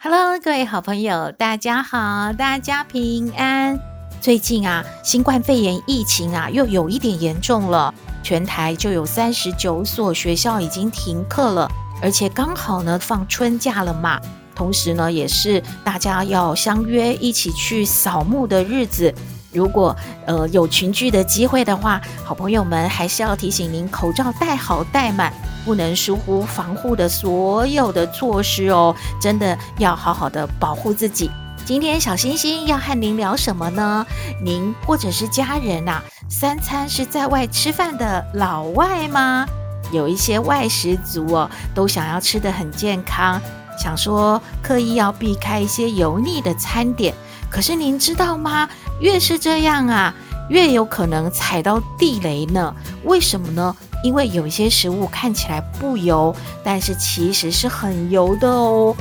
Hello，各位好朋友，大家好，大家平安。最近啊，新冠肺炎疫情啊，又有一点严重了，全台就有三十九所学校已经停课了，而且刚好呢放春假了嘛。同时呢，也是大家要相约一起去扫墓的日子。如果呃有群聚的机会的话，好朋友们还是要提醒您，口罩戴好戴满，不能疏忽防护的所有的措施哦。真的要好好的保护自己。今天小星星要和您聊什么呢？您或者是家人呐、三餐是在外吃饭的老外吗？有一些外食族哦，都想要吃得很健康，想说刻意要避开一些油腻的餐点。可是您知道吗？越是这样啊，越有可能踩到地雷呢。为什么呢？因为有一些食物看起来不油，但是其实是很油的哦。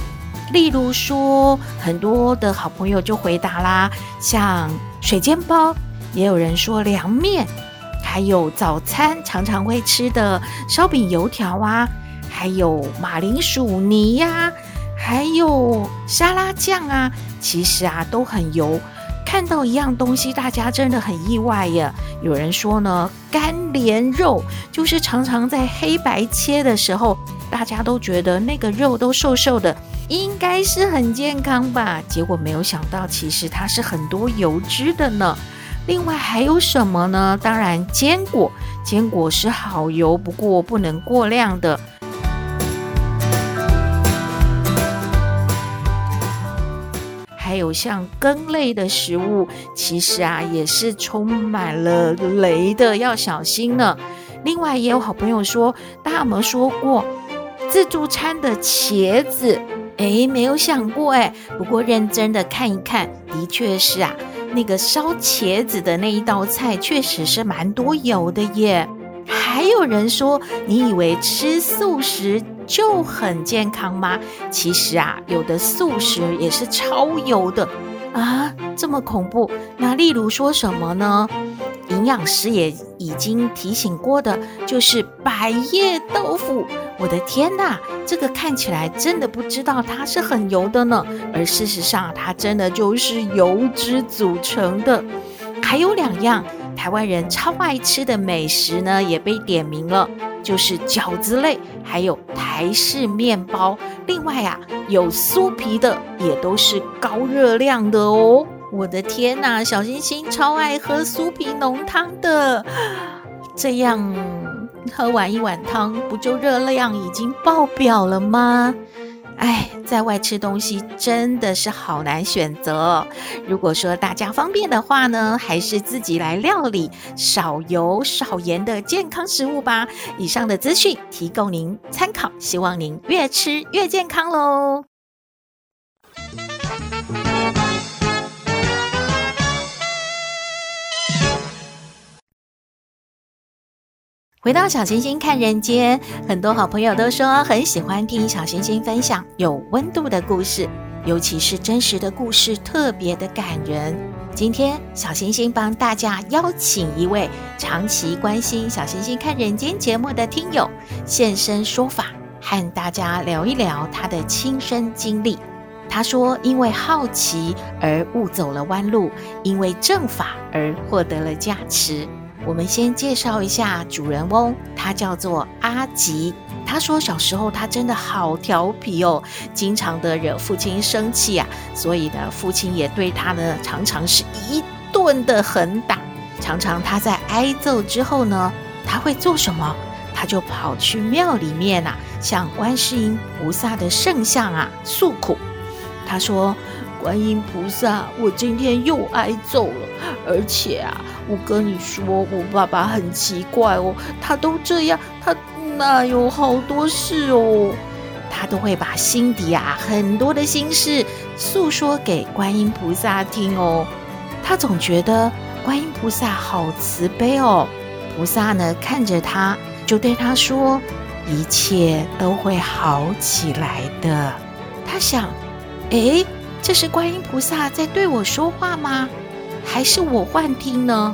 例如说，很多的好朋友就回答啦，像水煎包，也有人说凉面，还有早餐常常会吃的烧饼、油条啊，还有马铃薯泥呀、啊。还有沙拉酱啊，其实啊都很油。看到一样东西，大家真的很意外耶。有人说呢，干莲肉就是常常在黑白切的时候，大家都觉得那个肉都瘦瘦的，应该是很健康吧？结果没有想到，其实它是很多油脂的呢。另外还有什么呢？当然坚果，坚果是好油，不过不能过量的。有像根类的食物，其实啊也是充满了雷的，要小心呢。另外也有好朋友说，大家有没有说过自助餐的茄子？诶，没有想过诶。不过认真的看一看，的确是啊，那个烧茄子的那一道菜，确实是蛮多油的耶。还有人说，你以为吃素食就很健康吗？其实啊，有的素食也是超油的啊，这么恐怖。那例如说什么呢？营养师也已经提醒过的，就是百叶豆腐。我的天哪，这个看起来真的不知道它是很油的呢，而事实上它真的就是油脂组成的。还有两样台湾人超爱吃的美食呢，也被点名了。就是饺子类，还有台式面包。另外啊，有酥皮的，也都是高热量的哦。我的天哪，小星星超爱喝酥皮浓汤的。这样喝完一碗汤，不就热量已经爆表了吗？哎，在外吃东西真的是好难选择。如果说大家方便的话呢，还是自己来料理少油少盐的健康食物吧。以上的资讯提供您参考，希望您越吃越健康喽。回到小星星看人间，很多好朋友都说很喜欢听小星星分享有温度的故事，尤其是真实的故事，特别的感人。今天小星星帮大家邀请一位长期关心小星星看人间节目的听友现身说法，和大家聊一聊他的亲身经历。他说，因为好奇而误走了弯路，因为正法而获得了加持。我们先介绍一下主人翁，他叫做阿吉。他说小时候他真的好调皮哦，经常的惹父亲生气啊，所以呢，父亲也对他呢常常是一顿的狠打。常常他在挨揍之后呢，他会做什么？他就跑去庙里面啊，向观世音菩萨的圣像啊诉苦。他说。观音菩萨，我今天又挨揍了，而且啊，我跟你说，我爸爸很奇怪哦，他都这样，他那有好多事哦。他都会把心底啊很多的心事诉说给观音菩萨听哦。他总觉得观音菩萨好慈悲哦。菩萨呢看着他，就对他说：“一切都会好起来的。”他想：“诶，这是观音菩萨在对我说话吗？还是我幻听呢？”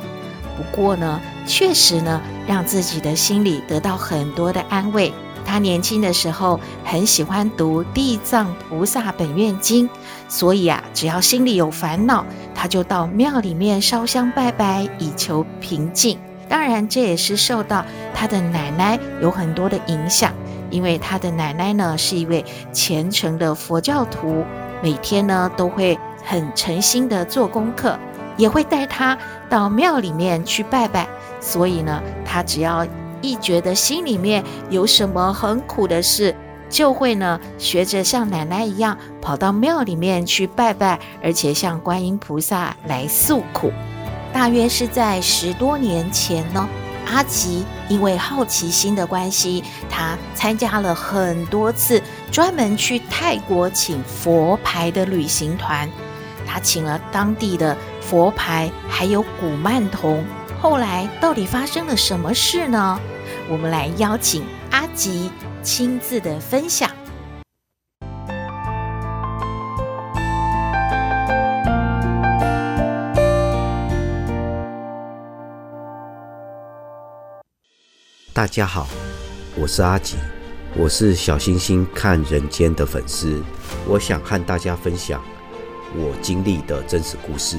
不过呢，确实呢，让自己的心里得到很多的安慰。他年轻的时候很喜欢读《地藏菩萨本愿经》，所以啊，只要心里有烦恼，他就到庙里面烧香拜拜，以求平静。当然，这也是受到他的奶奶有很多的影响，因为他的奶奶呢是一位虔诚的佛教徒，每天呢都会很诚心的做功课，也会带他到庙里面去拜拜。所以呢，他只要一觉得心里面有什么很苦的事，就会呢学着像奶奶一样跑到庙里面去拜拜，而且向观音菩萨来诉苦。大约是在十多年前呢，阿吉因为好奇心的关系，他参加了很多次专门去泰国请佛牌的旅行团。他请了当地的佛牌，还有古曼童。后来到底发生了什么事呢？我们来邀请阿吉亲自的分享。大家好，我是阿吉，我是小星星看人间的粉丝。我想和大家分享我经历的真实故事，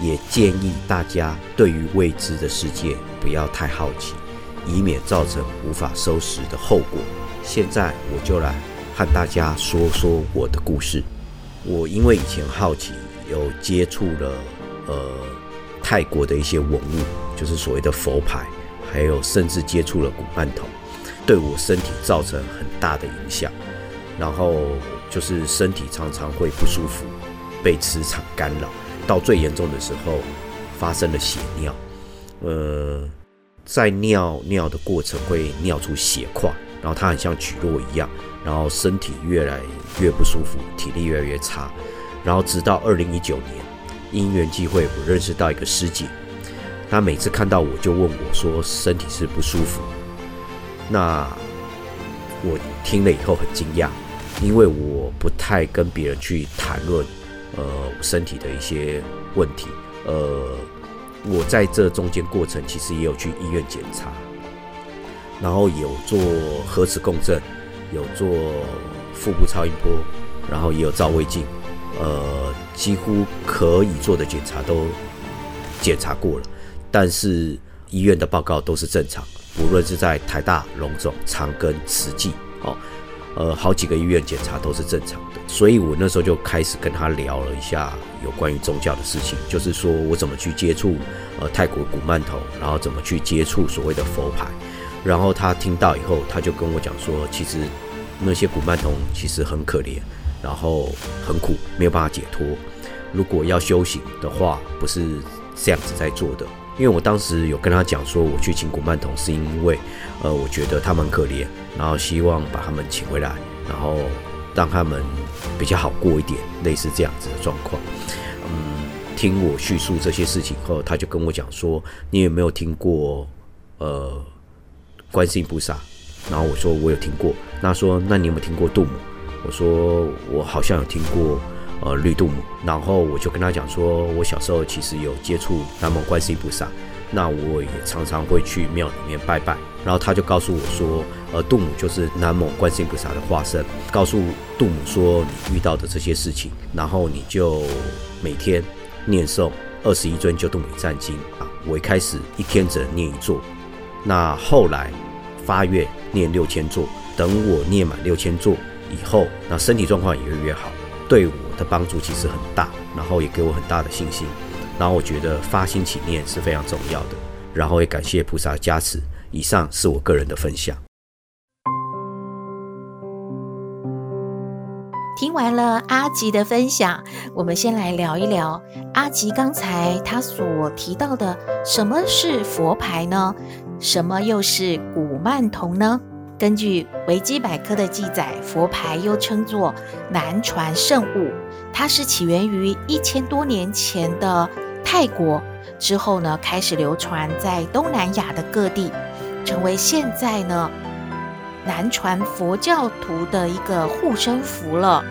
也建议大家对于未知的世界不要太好奇。以免造成无法收拾的后果。现在我就来和大家说说我的故事。我因为以前好奇，有接触了呃泰国的一些文物，就是所谓的佛牌，还有甚至接触了古曼童，对我身体造成很大的影响。然后就是身体常常会不舒服，被磁场干扰，到最严重的时候发生了血尿。呃。在尿尿的过程会尿出血块，然后它很像蒟蒻一样，然后身体越来越不舒服，体力越来越差，然后直到二零一九年，因缘际会，我认识到一个师姐，她每次看到我就问我说身体是不舒服，那我听了以后很惊讶，因为我不太跟别人去谈论呃身体的一些问题，呃。我在这中间过程，其实也有去医院检查，然后有做核磁共振，有做腹部超音波，然后也有照胃镜，呃，几乎可以做的检查都检查过了，但是医院的报告都是正常，无论是在台大、龙总、长庚、慈济，哦。呃，好几个医院检查都是正常的，所以我那时候就开始跟他聊了一下有关于宗教的事情，就是说我怎么去接触呃泰国古曼童，然后怎么去接触所谓的佛牌，然后他听到以后，他就跟我讲说，其实那些古曼童其实很可怜，然后很苦，没有办法解脱，如果要修行的话，不是这样子在做的。因为我当时有跟他讲说，我去请古曼童是因为，呃，我觉得他们可怜，然后希望把他们请回来，然后让他们比较好过一点，类似这样子的状况。嗯，听我叙述这些事情后，他就跟我讲说，你有没有听过，呃，观世音菩萨？然后我说我有听过。那说那你有没有听过度母？我说我好像有听过。呃，绿度母，然后我就跟他讲说，我小时候其实有接触南无观世音菩萨，那我也常常会去庙里面拜拜。然后他就告诉我说，呃，度母就是南无观世音菩萨的化身，告诉度母说你遇到的这些事情，然后你就每天念诵二十一尊救度母礼赞经啊。我一开始一天只能念一座，那后来发愿念六千座，等我念满六千座以后，那身体状况也越来越好。对我的帮助其实很大，然后也给我很大的信心，然后我觉得发心起念是非常重要的，然后也感谢菩萨加持。以上是我个人的分享。听完了阿吉的分享，我们先来聊一聊阿吉刚才他所提到的，什么是佛牌呢？什么又是古曼童呢？根据维基百科的记载，佛牌又称作南传圣物，它是起源于一千多年前的泰国，之后呢开始流传在东南亚的各地，成为现在呢南传佛教徒的一个护身符了。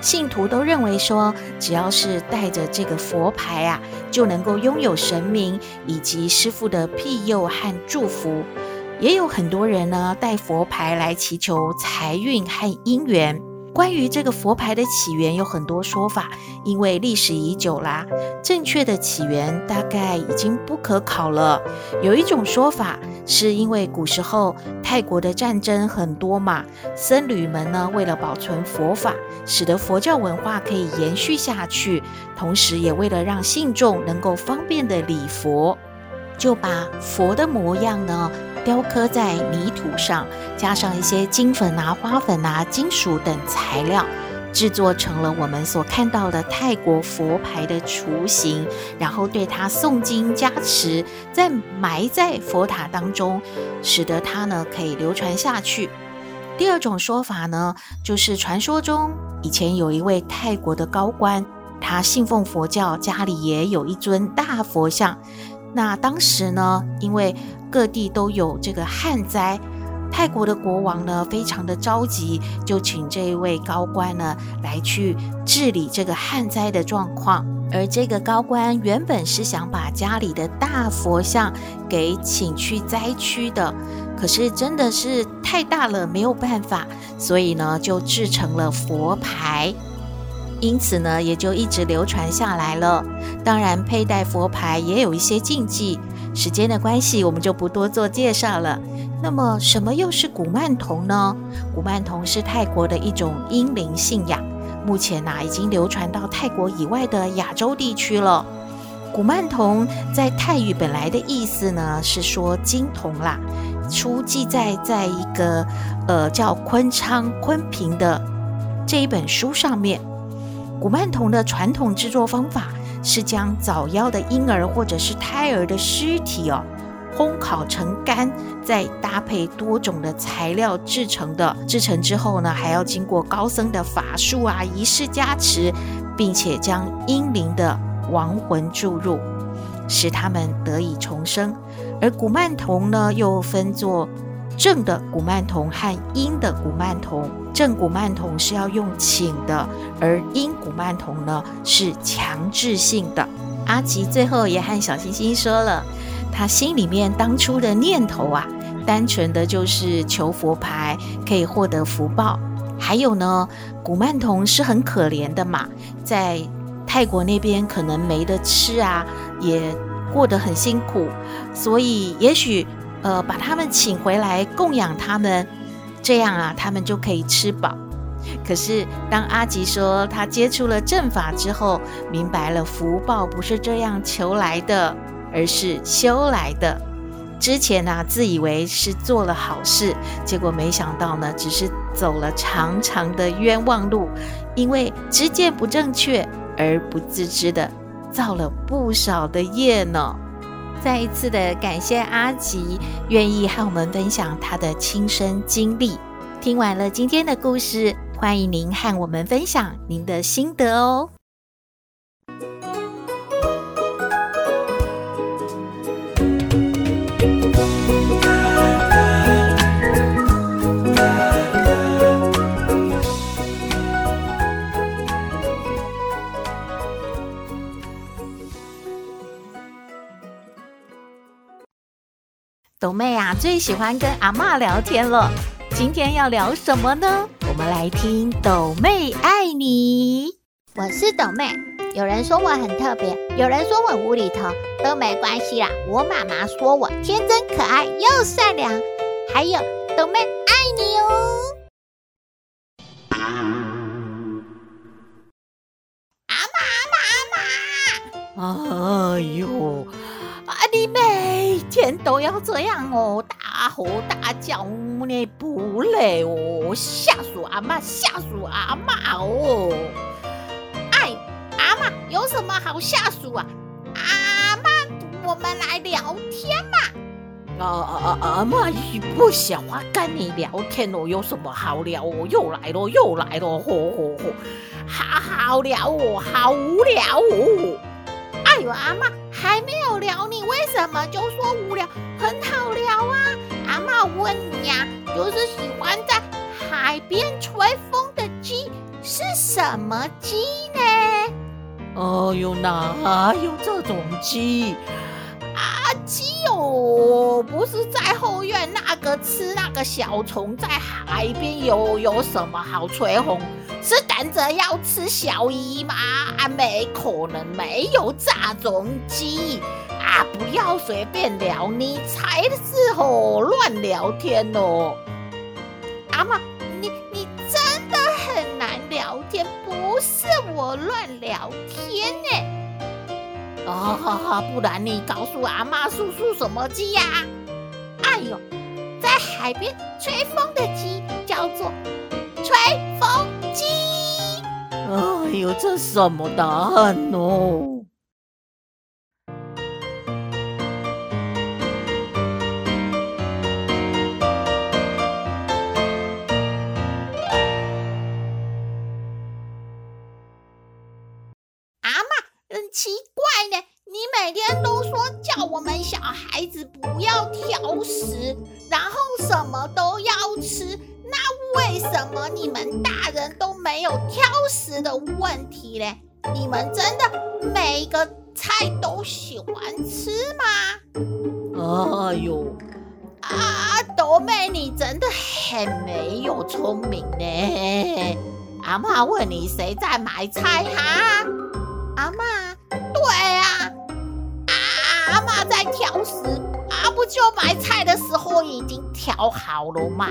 信徒都认为说，只要是带着这个佛牌啊，就能够拥有神明以及师父的庇佑和祝福。也有很多人呢，带佛牌来祈求财运和姻缘。关于这个佛牌的起源有很多说法，因为历史已久啦，正确的起源大概已经不可考了。有一种说法是因为古时候泰国的战争很多嘛，僧侣们呢为了保存佛法，使得佛教文化可以延续下去，同时也为了让信众能够方便的礼佛，就把佛的模样呢。雕刻在泥土上，加上一些金粉啊、花粉啊、金属等材料，制作成了我们所看到的泰国佛牌的雏形，然后对它诵经加持，再埋在佛塔当中，使得它呢可以流传下去。第二种说法呢，就是传说中以前有一位泰国的高官，他信奉佛教，家里也有一尊大佛像。那当时呢，因为各地都有这个旱灾，泰国的国王呢非常的着急，就请这一位高官呢来去治理这个旱灾的状况。而这个高官原本是想把家里的大佛像给请去灾区的，可是真的是太大了，没有办法，所以呢就制成了佛牌。因此呢，也就一直流传下来了。当然，佩戴佛牌也有一些禁忌。时间的关系，我们就不多做介绍了。那么，什么又是古曼童呢？古曼童是泰国的一种阴灵信仰，目前呢、已经流传到泰国以外的亚洲地区了。古曼童在泰语本来的意思呢，是说金童啦，初记载在一个呃叫昆昌昆平的这一本书上面。古曼童的传统制作方法是将早夭的婴儿或者是胎儿的尸体哦，烘烤成干，再搭配多种的材料制成的。制成之后呢，还要经过高僧的法术啊仪式加持，并且将婴灵的亡魂注入，使他们得以重生。而古曼童呢，又分作正的古曼童和阴的古曼童。正古曼童是要用请的，而阴古曼童呢是强制性的。阿吉最后也和小星星说了，他心里面当初的念头啊，单纯的就是求佛牌可以获得福报。还有呢，古曼童是很可怜的嘛，在泰国那边可能没得吃啊，也过得很辛苦，所以也许呃把他们请回来供养他们。这样啊，他们就可以吃饱。可是，当阿吉说他接触了正法之后，明白了福报不是这样求来的，而是修来的。之前呢、自以为是做了好事，结果没想到呢，只是走了长长的冤枉路，因为知见不正确而不自知的造了不少的业呢。再一次的感谢阿吉愿意和我们分享他的亲身经历。听完了今天的故事，欢迎您和我们分享您的心得哦。斗妹啊，最喜欢跟阿妈聊天了。今天要聊什么呢？我们来听豆妹爱你。我是豆妹，有人说我很特别，有人说我无厘头，都没关系啦。我妈妈说我天真可爱又善良，还有豆妹爱你哦。阿妈，阿妈，阿妈。哎呦！啊！你每天都要这样哦，大吼大叫，你不累哦？吓死阿妈，吓死阿妈哦！哎，阿妈有什么好吓死啊？阿妈，我们来聊天嘛。啊啊啊！阿妈不想啊，跟你聊天哦，有什么好聊哦？又来了，又来了，吼吼吼！好好聊哦，好无聊哦！哎呦，阿妈还没有聊，你为什么就说无聊？很好聊啊！阿妈问你呀，就是喜欢在海边吹风的鸡是什么鸡呢？哦呦，哪有这种鸡？啊，鸡哦，不是在后院那个吃那个小虫，在海边有有什么好吹风？是等着要吃小姨吗？啊，没可能，没有这种鸡啊！不要随便聊，你才是吼乱聊天哦。阿妈，你你真的很难聊天，不是我乱聊天呢。啊哈哈，不然你告诉阿妈，叔叔什么鸡呀？哎呦，在海边吹风的鸡叫做吹。这什么答案哦？菜都喜欢吃吗？哎呦，啊，斗妹，你真的很没有聪明呢。阿妈问你谁在买菜哈？阿妈。对啊，啊，阿妈在挑食，啊不就买菜的时候已经挑好了吗？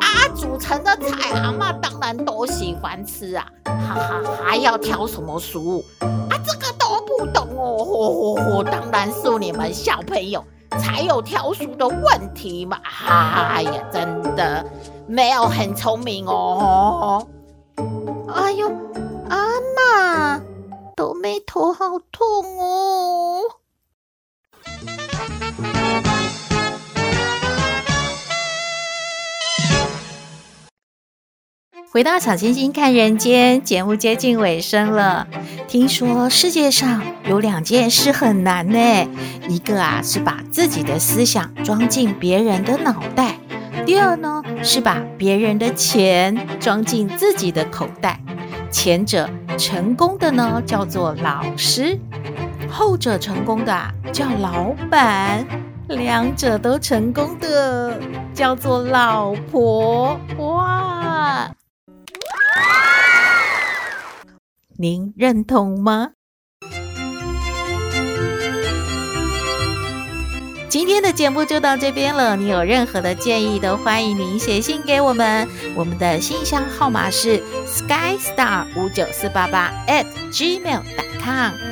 啊，煮成的菜阿妈当然都喜欢吃啊，哈哈，还要挑什么食啊？这个都不懂哦，吼吼吼，当然是你们小朋友才有挑食的问题嘛，哎呀，真的没有很聪明哦，哎呦，阿妈。斗妹头好痛哦！回到小星星看人间节目接近尾声了，听说世界上有两件事很难呢，一个啊是把自己的思想装进别人的脑袋，第二呢是把别人的钱装进自己的口袋。前者成功的呢，叫做老师；后者成功的啊，叫老板。两者都成功的，叫做老婆。哇！您认同吗？今天的节目就到这边了。你有任何的建议，都欢迎您写信给我们。我们的信箱号码是 skystar 五九四八八 at gmail.com。